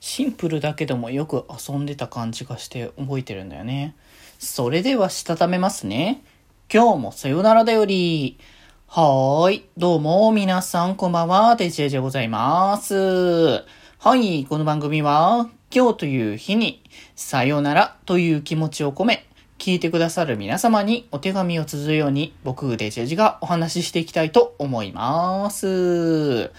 シンプルだけどもよく遊んでた感じがして覚えてるんだよね。それではしたためますね。今日もさよならだより。はーい。どうも、皆さんこんばんは。デジェジでございます。はい。この番組は、今日という日に、さよならという気持ちを込め、聞いてくださる皆様にお手紙を綴るように、僕、デジェジがお話ししていきたいと思います。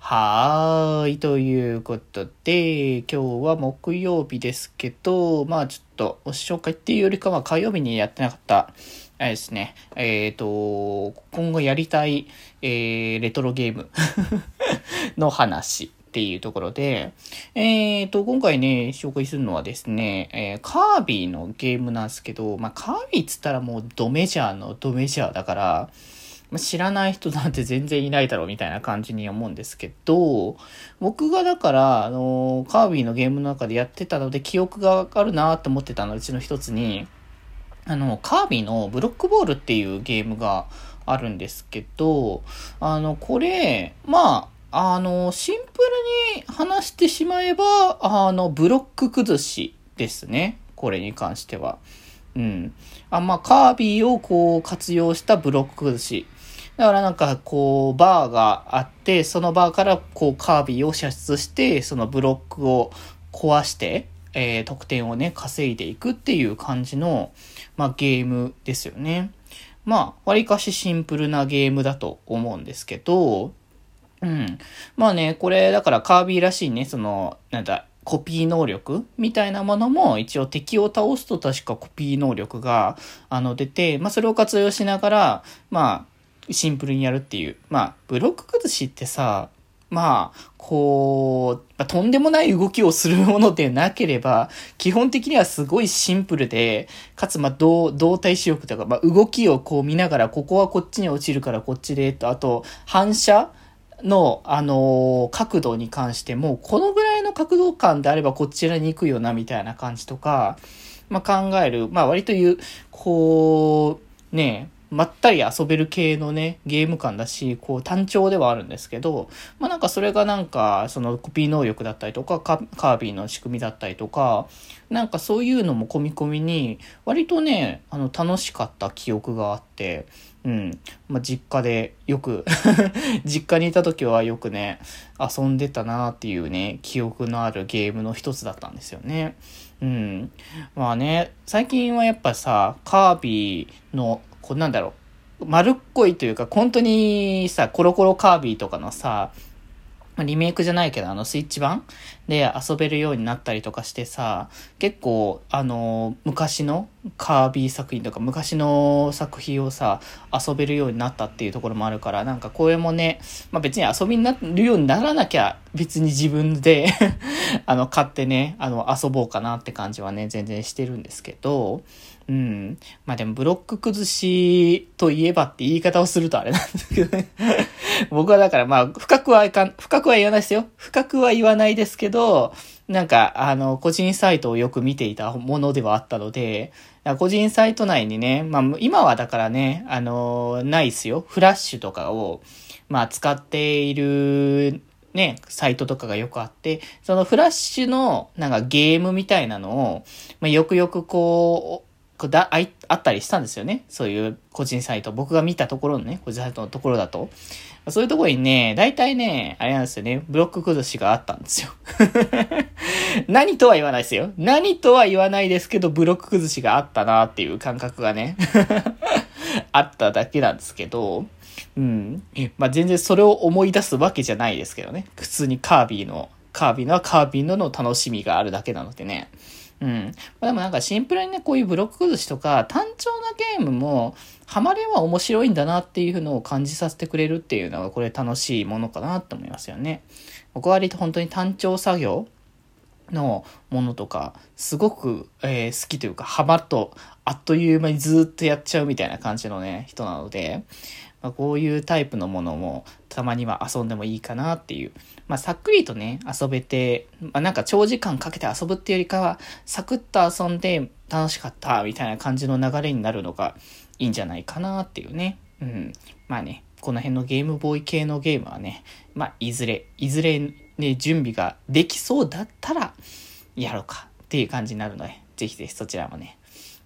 はーい。ということで、今日は木曜日ですけど、まあちょっと、お紹介っていうよりかは火曜日にやってなかった、あれですね、えっ、ー、と、今後やりたい、えー、レトロゲーム の話っていうところで、えっ、ー、と、今回ね、紹介するのはですね、えー、カービィのゲームなんですけど、まあ、カービィっつったらもうドメジャーのドメジャーだから、知らない人なんて全然いないだろうみたいな感じに思うんですけど、僕がだから、あの、カービィのゲームの中でやってたので記憶があるなと思ってたのうちの一つに、あの、カービィのブロックボールっていうゲームがあるんですけど、あの、これ、まあ、あの、シンプルに話してしまえば、あの、ブロック崩しですね。これに関しては。うん。あ、まあ、カービィをこう活用したブロック崩し。だからなんかこう、バーがあって、そのバーからこう、カービィを射出して、そのブロックを壊して、えー、得点をね、稼いでいくっていう感じの、まあ、ゲームですよね。まあ、割かしシンプルなゲームだと思うんですけど、うん。まあね、これ、だからカービィらしいね、その、なんだ、コピー能力みたいなものも一応敵を倒すと確かコピー能力があの出て、まあそれを活用しながら、まあシンプルにやるっていう。まあ、ブロック崩しってさ、まあ、こう、まあ、とんでもない動きをするものでなければ、基本的にはすごいシンプルで、かつ、まあ、動、動体視力とか、まあ、動きをこう見ながら、ここはこっちに落ちるからこっちで、と、あと、反射の、あのー、角度に関しても、このぐらいの角度感であればこちらに行くよな、みたいな感じとか、まあ、考える、まあ、割と言う、こう、ねまったり遊べる系のね、ゲーム感だし、こう単調ではあるんですけど、まあなんかそれがなんか、そのコピー能力だったりとか、カービィの仕組みだったりとか、なんかそういうのも込み込みに、割とね、あの楽しかった記憶があって、うん。まあ、実家でよく 実家にいた時はよくね、遊んでたなっていうね、記憶のあるゲームの一つだったんですよね。うん。まあね、最近はやっぱさ、カービィのこうなんだろう、丸っこいというか、本当にさ、コロコロカービィとかのさ、まリメイクじゃないけど、あの、スイッチ版？で遊べるようになったりとかしてさ、結構、あの、昔のカービィ作品とか、昔の作品をさ、遊べるようになったっていうところもあるから、なんかこれもね、まあ別に遊びになるようにならなきゃ、別に自分で あの、買ってね、あの、遊ぼうかなって感じはね、全然してるんですけど、うん。まあでも、ブロック崩しといえばって言い方をするとあれなんですけどね 僕はだからまあ、深くはいかん、深くは言わないですよ。深くは言わないですけど、なんか、あの、個人サイトをよく見ていたものではあったので、個人サイト内にね、まあ、今はだからね、あの、ないっすよ。フラッシュとかを、まあ、使っている、ね、サイトとかがよくあって、そのフラッシュの、なんかゲームみたいなのを、まあ、よくよくこう、こだああったりしたんですよね。そういう個人サイト。僕が見たところのね、個人サイトのところだと。そういうとこにね、大体ね、あれなんですよね、ブロック崩しがあったんですよ。何とは言わないですよ。何とは言わないですけど、ブロック崩しがあったなっていう感覚がね、あっただけなんですけど、うん。まあ、全然それを思い出すわけじゃないですけどね。普通にカービィの、カービィのはカービィのの楽しみがあるだけなのでね。うん。まあ、でもなんかシンプルにね、こういうブロック崩しとか、単調なゲームも、ハマれば面白いんだなっていうのを感じさせてくれるっていうのが、これ楽しいものかなと思いますよね。僕は割と本当に単調作業のものとか、すごく、えー、好きというか、ハマると、あっという間にずっとやっちゃうみたいな感じのね、人なので、まあ、こういうタイプのものもたまには遊んでもいいかなっていう。まあ、さっくりとね、遊べて、まあ、なんか長時間かけて遊ぶっていうよりかは、サクッと遊んで楽しかったみたいな感じの流れになるのがいいんじゃないかなっていうね。うん。まあね、この辺のゲームボーイ系のゲームはね、まあ、いずれ、いずれね、準備ができそうだったら、やろうかっていう感じになるので、ぜひぜひそちらもね、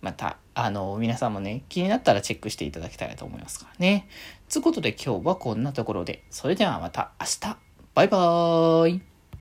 また、あの、皆さんもね、気になったらチェックしていただきたいと思いますからね。つうことで今日はこんなところで、それではまた明日、バイバーイ。